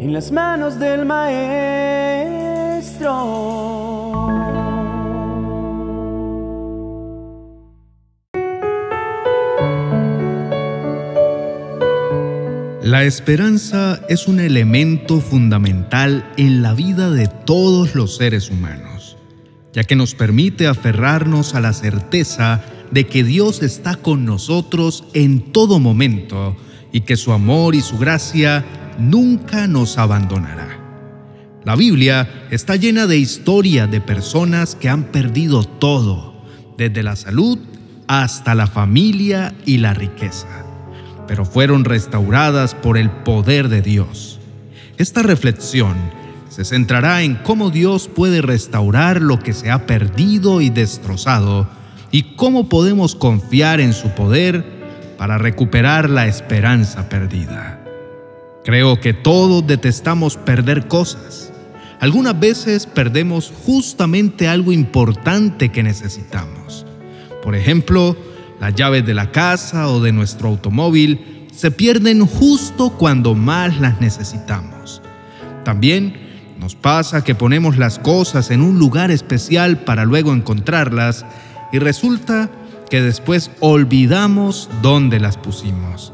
en las manos del Maestro. La esperanza es un elemento fundamental en la vida de todos los seres humanos, ya que nos permite aferrarnos a la certeza de que Dios está con nosotros en todo momento y que su amor y su gracia nunca nos abandonará. La Biblia está llena de historias de personas que han perdido todo, desde la salud hasta la familia y la riqueza, pero fueron restauradas por el poder de Dios. Esta reflexión se centrará en cómo Dios puede restaurar lo que se ha perdido y destrozado y cómo podemos confiar en su poder para recuperar la esperanza perdida. Creo que todos detestamos perder cosas. Algunas veces perdemos justamente algo importante que necesitamos. Por ejemplo, las llaves de la casa o de nuestro automóvil se pierden justo cuando más las necesitamos. También nos pasa que ponemos las cosas en un lugar especial para luego encontrarlas y resulta que después olvidamos dónde las pusimos.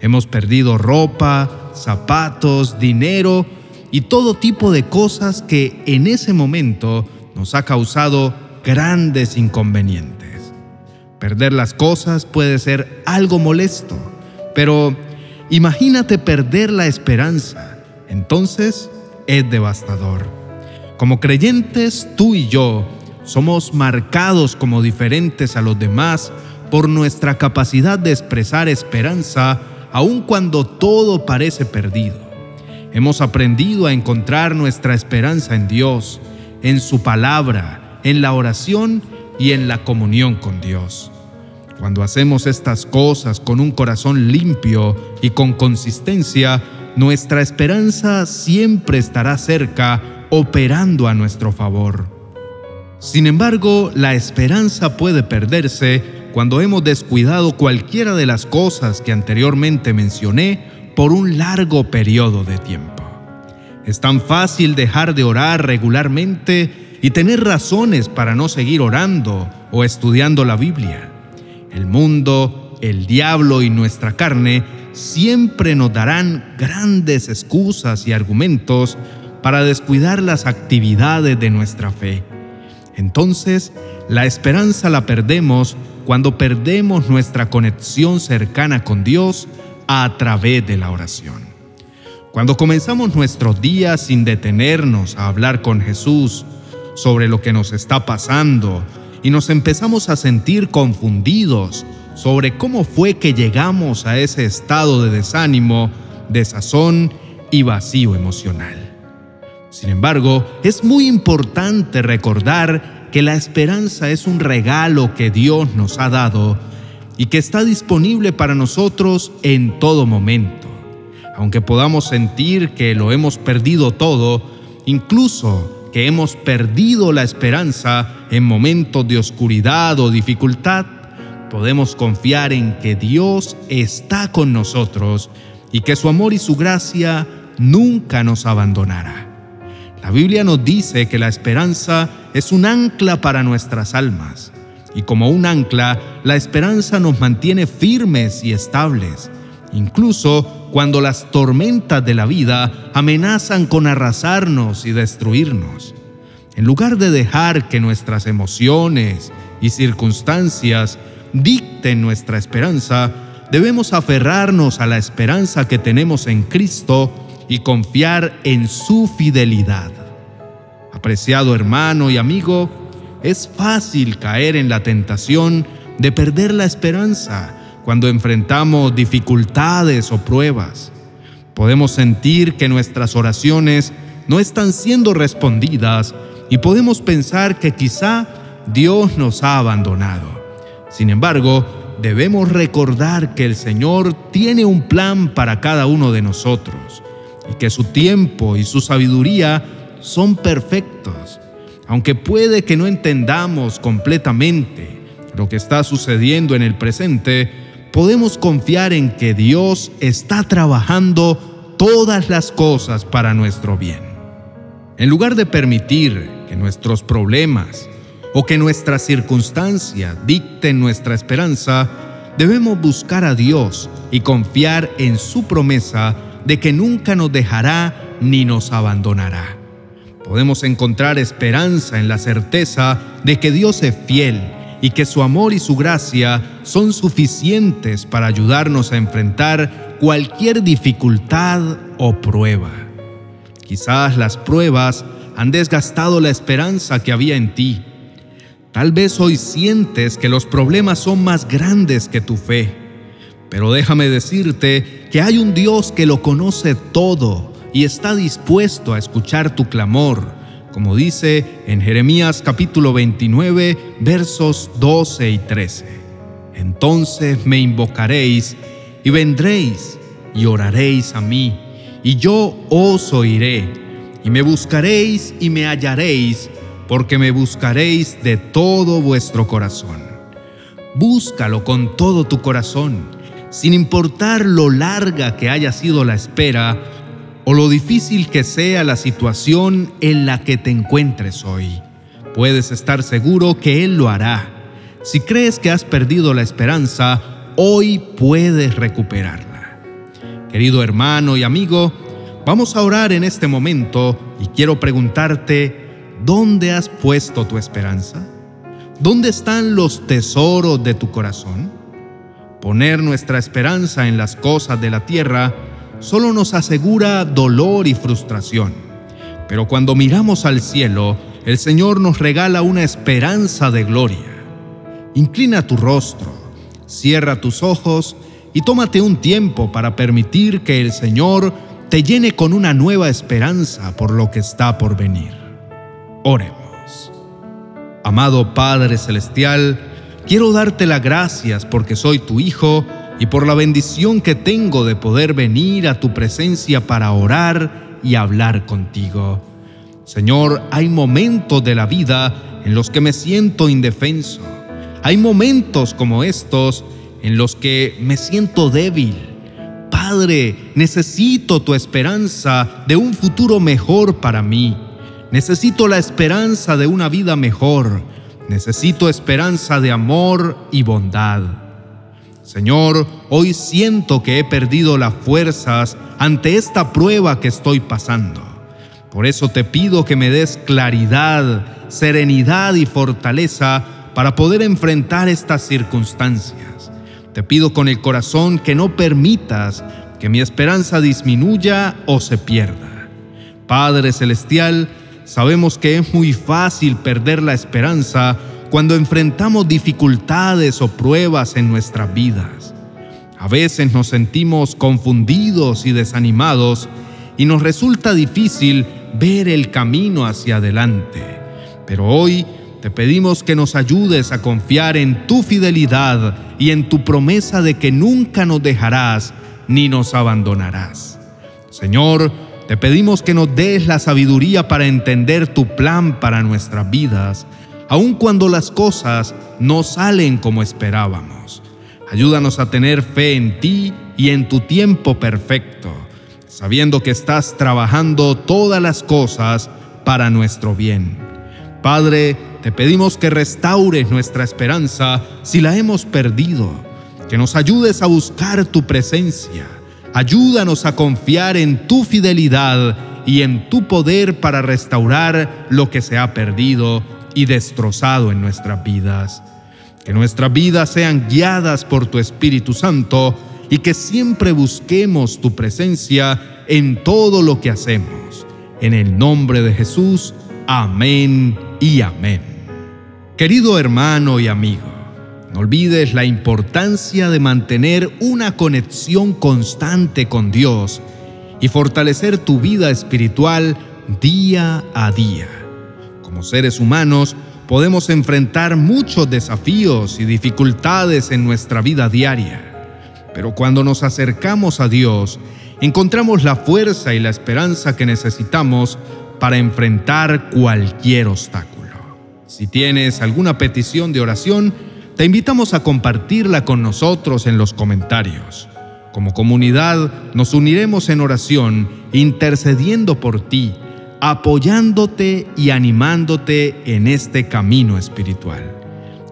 Hemos perdido ropa, zapatos, dinero y todo tipo de cosas que en ese momento nos ha causado grandes inconvenientes. Perder las cosas puede ser algo molesto, pero imagínate perder la esperanza. Entonces es devastador. Como creyentes, tú y yo somos marcados como diferentes a los demás por nuestra capacidad de expresar esperanza aun cuando todo parece perdido. Hemos aprendido a encontrar nuestra esperanza en Dios, en su palabra, en la oración y en la comunión con Dios. Cuando hacemos estas cosas con un corazón limpio y con consistencia, nuestra esperanza siempre estará cerca, operando a nuestro favor. Sin embargo, la esperanza puede perderse cuando hemos descuidado cualquiera de las cosas que anteriormente mencioné por un largo periodo de tiempo. Es tan fácil dejar de orar regularmente y tener razones para no seguir orando o estudiando la Biblia. El mundo, el diablo y nuestra carne siempre nos darán grandes excusas y argumentos para descuidar las actividades de nuestra fe. Entonces, la esperanza la perdemos cuando perdemos nuestra conexión cercana con Dios a través de la oración. Cuando comenzamos nuestros días sin detenernos a hablar con Jesús sobre lo que nos está pasando y nos empezamos a sentir confundidos sobre cómo fue que llegamos a ese estado de desánimo, desazón y vacío emocional. Sin embargo, es muy importante recordar que la esperanza es un regalo que Dios nos ha dado y que está disponible para nosotros en todo momento. Aunque podamos sentir que lo hemos perdido todo, incluso que hemos perdido la esperanza en momentos de oscuridad o dificultad, podemos confiar en que Dios está con nosotros y que su amor y su gracia nunca nos abandonará. La Biblia nos dice que la esperanza es un ancla para nuestras almas. Y como un ancla, la esperanza nos mantiene firmes y estables, incluso cuando las tormentas de la vida amenazan con arrasarnos y destruirnos. En lugar de dejar que nuestras emociones y circunstancias dicten nuestra esperanza, debemos aferrarnos a la esperanza que tenemos en Cristo y confiar en su fidelidad. Apreciado hermano y amigo, es fácil caer en la tentación de perder la esperanza cuando enfrentamos dificultades o pruebas. Podemos sentir que nuestras oraciones no están siendo respondidas y podemos pensar que quizá Dios nos ha abandonado. Sin embargo, debemos recordar que el Señor tiene un plan para cada uno de nosotros y que su tiempo y su sabiduría son perfectos. Aunque puede que no entendamos completamente lo que está sucediendo en el presente, podemos confiar en que Dios está trabajando todas las cosas para nuestro bien. En lugar de permitir que nuestros problemas o que nuestra circunstancia dicten nuestra esperanza, debemos buscar a Dios y confiar en su promesa de que nunca nos dejará ni nos abandonará. Podemos encontrar esperanza en la certeza de que Dios es fiel y que su amor y su gracia son suficientes para ayudarnos a enfrentar cualquier dificultad o prueba. Quizás las pruebas han desgastado la esperanza que había en ti. Tal vez hoy sientes que los problemas son más grandes que tu fe. Pero déjame decirte que hay un Dios que lo conoce todo y está dispuesto a escuchar tu clamor como dice en Jeremías capítulo 29 versos 12 y 13. Entonces me invocaréis y vendréis y oraréis a mí, y yo os oiré, y me buscaréis y me hallaréis, porque me buscaréis de todo vuestro corazón. Búscalo con todo tu corazón, sin importar lo larga que haya sido la espera, o lo difícil que sea la situación en la que te encuentres hoy. Puedes estar seguro que Él lo hará. Si crees que has perdido la esperanza, hoy puedes recuperarla. Querido hermano y amigo, vamos a orar en este momento y quiero preguntarte, ¿dónde has puesto tu esperanza? ¿Dónde están los tesoros de tu corazón? Poner nuestra esperanza en las cosas de la tierra solo nos asegura dolor y frustración. Pero cuando miramos al cielo, el Señor nos regala una esperanza de gloria. Inclina tu rostro, cierra tus ojos y tómate un tiempo para permitir que el Señor te llene con una nueva esperanza por lo que está por venir. Oremos. Amado Padre Celestial, quiero darte las gracias porque soy tu Hijo y por la bendición que tengo de poder venir a tu presencia para orar y hablar contigo. Señor, hay momentos de la vida en los que me siento indefenso. Hay momentos como estos en los que me siento débil. Padre, necesito tu esperanza de un futuro mejor para mí. Necesito la esperanza de una vida mejor. Necesito esperanza de amor y bondad. Señor, hoy siento que he perdido las fuerzas ante esta prueba que estoy pasando. Por eso te pido que me des claridad, serenidad y fortaleza para poder enfrentar estas circunstancias. Te pido con el corazón que no permitas que mi esperanza disminuya o se pierda. Padre Celestial, sabemos que es muy fácil perder la esperanza cuando enfrentamos dificultades o pruebas en nuestras vidas. A veces nos sentimos confundidos y desanimados y nos resulta difícil ver el camino hacia adelante. Pero hoy te pedimos que nos ayudes a confiar en tu fidelidad y en tu promesa de que nunca nos dejarás ni nos abandonarás. Señor, te pedimos que nos des la sabiduría para entender tu plan para nuestras vidas aun cuando las cosas no salen como esperábamos. Ayúdanos a tener fe en ti y en tu tiempo perfecto, sabiendo que estás trabajando todas las cosas para nuestro bien. Padre, te pedimos que restaures nuestra esperanza si la hemos perdido, que nos ayudes a buscar tu presencia. Ayúdanos a confiar en tu fidelidad y en tu poder para restaurar lo que se ha perdido y destrozado en nuestras vidas. Que nuestras vidas sean guiadas por tu Espíritu Santo y que siempre busquemos tu presencia en todo lo que hacemos. En el nombre de Jesús, amén y amén. Querido hermano y amigo, no olvides la importancia de mantener una conexión constante con Dios y fortalecer tu vida espiritual día a día. Como seres humanos, podemos enfrentar muchos desafíos y dificultades en nuestra vida diaria. Pero cuando nos acercamos a Dios, encontramos la fuerza y la esperanza que necesitamos para enfrentar cualquier obstáculo. Si tienes alguna petición de oración, te invitamos a compartirla con nosotros en los comentarios. Como comunidad nos uniremos en oración, intercediendo por ti, apoyándote y animándote en este camino espiritual.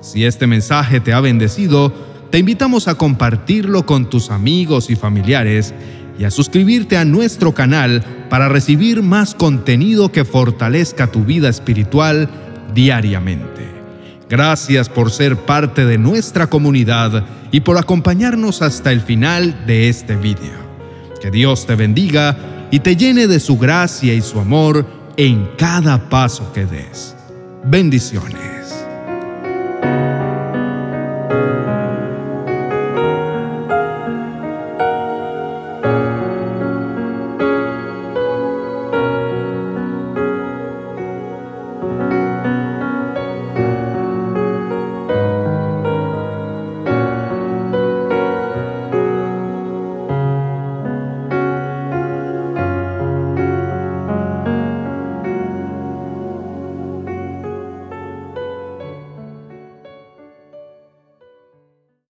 Si este mensaje te ha bendecido, te invitamos a compartirlo con tus amigos y familiares y a suscribirte a nuestro canal para recibir más contenido que fortalezca tu vida espiritual diariamente. Gracias por ser parte de nuestra comunidad y por acompañarnos hasta el final de este video. Que Dios te bendiga y te llene de su gracia y su amor en cada paso que des. Bendiciones.